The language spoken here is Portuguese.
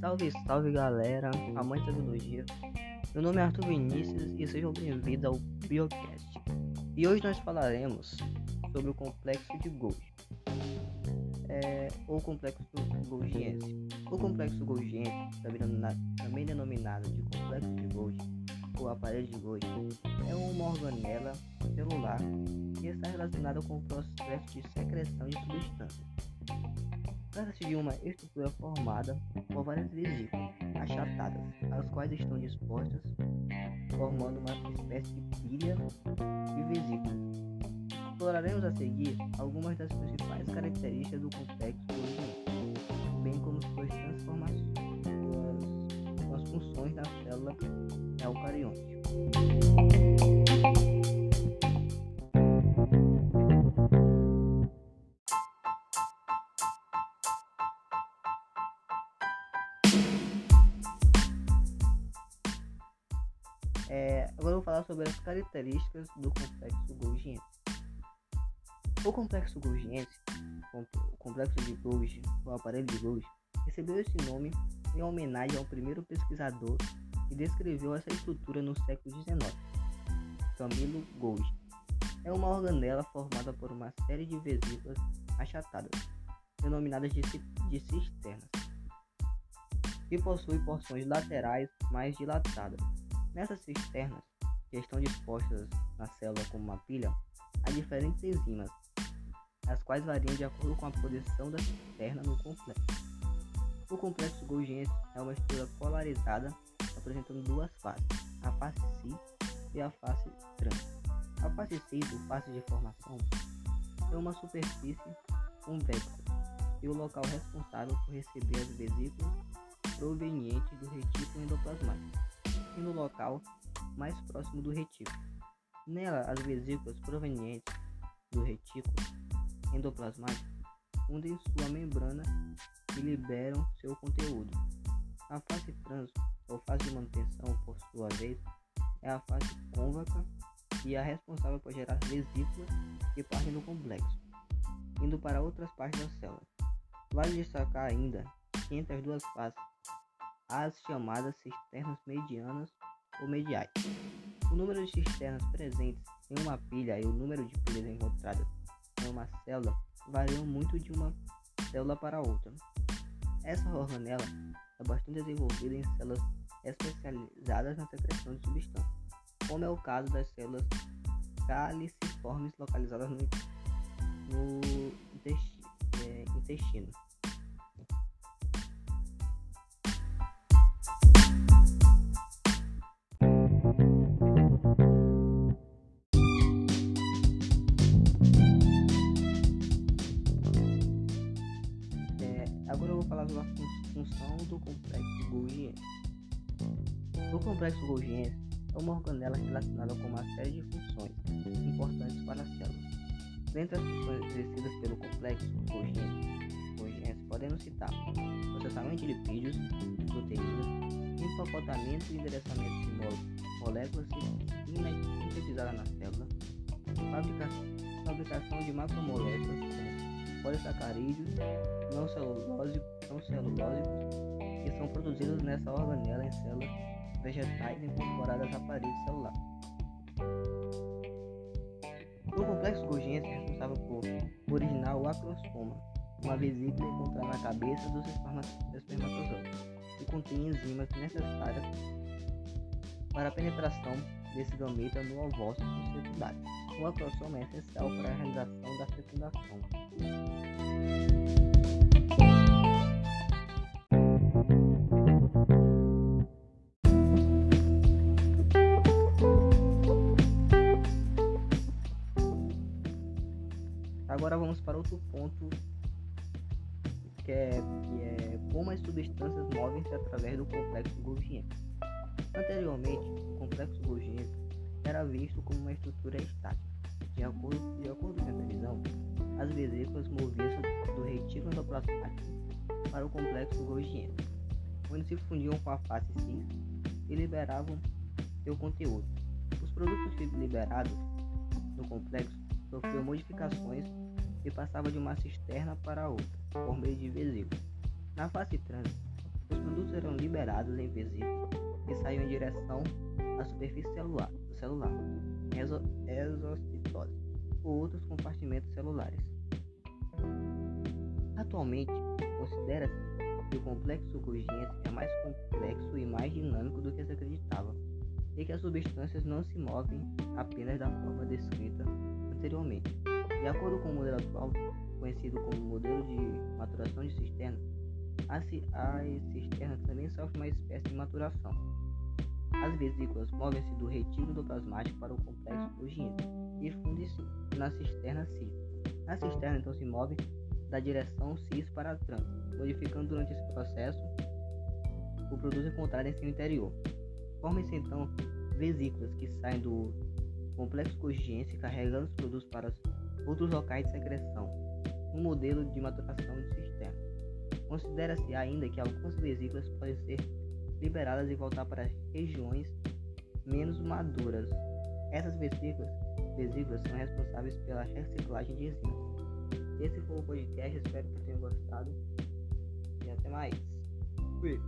Salve, salve galera, amantes da biologia. Meu nome é Arthur Vinícius e sejam bem-vindos ao Biocast. E hoje nós falaremos sobre o complexo de Golgi, é, ou complexo golgiense. O complexo golgiense, também denominado de complexo de Golgi ou aparelho de Golgi, é uma organela celular que está relacionada com o processo de secreção de substâncias Trata-se de uma estrutura formada por várias vesículas achatadas, as quais estão dispostas formando uma espécie de pilha de vesículas. Exploraremos a seguir algumas das principais características do complexo Golgi, bem como suas transformações, suas funções na célula eucarionte. É, agora eu vou falar sobre as características do complexo Golgiense. O complexo Golgiense, o complexo de Golgi, o aparelho de Golgi, recebeu esse nome em homenagem ao primeiro pesquisador que descreveu essa estrutura no século XIX, Camilo Golgi. É uma organela formada por uma série de vesículas achatadas, denominadas de, de cisternas, que possui porções laterais mais dilatadas Nessas cisternas, que estão dispostas na célula como uma pilha, há diferentes enzimas, as quais variam de acordo com a posição da cisterna no complexo. O complexo Golgiense é uma estrutura polarizada, apresentando duas faces, a face cis e a face trans. A face cis, ou face de formação, é uma superfície convexa e o local responsável por receber as vesículas provenientes do retículo endoplasmático e no local mais próximo do retículo. Nela, as vesículas provenientes do retículo endoplasmático fundem sua membrana e liberam seu conteúdo. A fase trans, ou fase de manutenção, por sua vez, é a fase côncava e é responsável por gerar vesículas que partem do complexo, indo para outras partes da célula. Vale destacar ainda que entre as duas fases as chamadas cisternas medianas ou mediais. O número de cisternas presentes em uma pilha e o número de pilhas encontradas em uma célula variam muito de uma célula para outra. Essa organela é bastante desenvolvida em células especializadas na secreção de substâncias, como é o caso das células caliciformes localizadas no, no é, intestino. Função do complexo Golgiense. O complexo Golgiense é uma organela relacionada com uma série de funções importantes para a célula. Dentre as funções exercidas pelo complexo Golgiense, podemos citar processamento de lipídios proteínas, empacotamento e endereçamento de moléculas sintetizadas na célula, fabricação, fabricação de macromoléculas como polissacarídeos, não celulose são celulósicos que são produzidos nessa organela em células vegetais incorporadas à parede celular. O complexo Golgi é responsável por originar o acrosoma, uma vesícula encontrada na cabeça dos espermatozoides, que contém enzimas necessárias para a penetração desse gameta no ovócito secundário. O acrosoma é essencial para a realização da fecundação. Agora vamos para outro ponto que é, que é como as substâncias movem-se através do complexo Golgiense. Anteriormente, o complexo Golgiense era visto como uma estrutura estática. De acordo, de acordo com a visão, as vesículas moviam-se do retículo endoplasmático para o complexo Golgiense, onde se fundiam com a face cis e liberavam seu conteúdo. Os produtos liberados do complexo sofreram modificações e passava de uma cisterna para outra, por meio de vesículas. Na fase trânsito, os produtos eram liberados em vesículas que saíam em direção à superfície celular, do celular, exo, exocitose ou outros compartimentos celulares. Atualmente, considera-se que o complexo Golgi é mais complexo e mais dinâmico do que se acreditava, e que as substâncias não se movem apenas da forma descrita anteriormente. De acordo com o modelo atual, conhecido como modelo de maturação de cisterna, as cisternas também sofrem uma espécie de maturação. As vesículas movem-se do retículo plasmático para o complexo Golgi e fundem-se na cisterna cística. A cisterna então se move da direção cis para trans, modificando durante esse processo o produto encontrado em seu interior. Formem-se então vesículas que saem do complexo cogiense carregando os produtos para outros locais de secreção, um modelo de maturação de cisterna. Considera-se ainda que algumas vesículas podem ser liberadas e voltar para regiões menos maduras. Essas vesículas, vesículas são responsáveis pela reciclagem de enzimas. Esse foi o podcast, espero que tenham gostado. E até mais. Fui.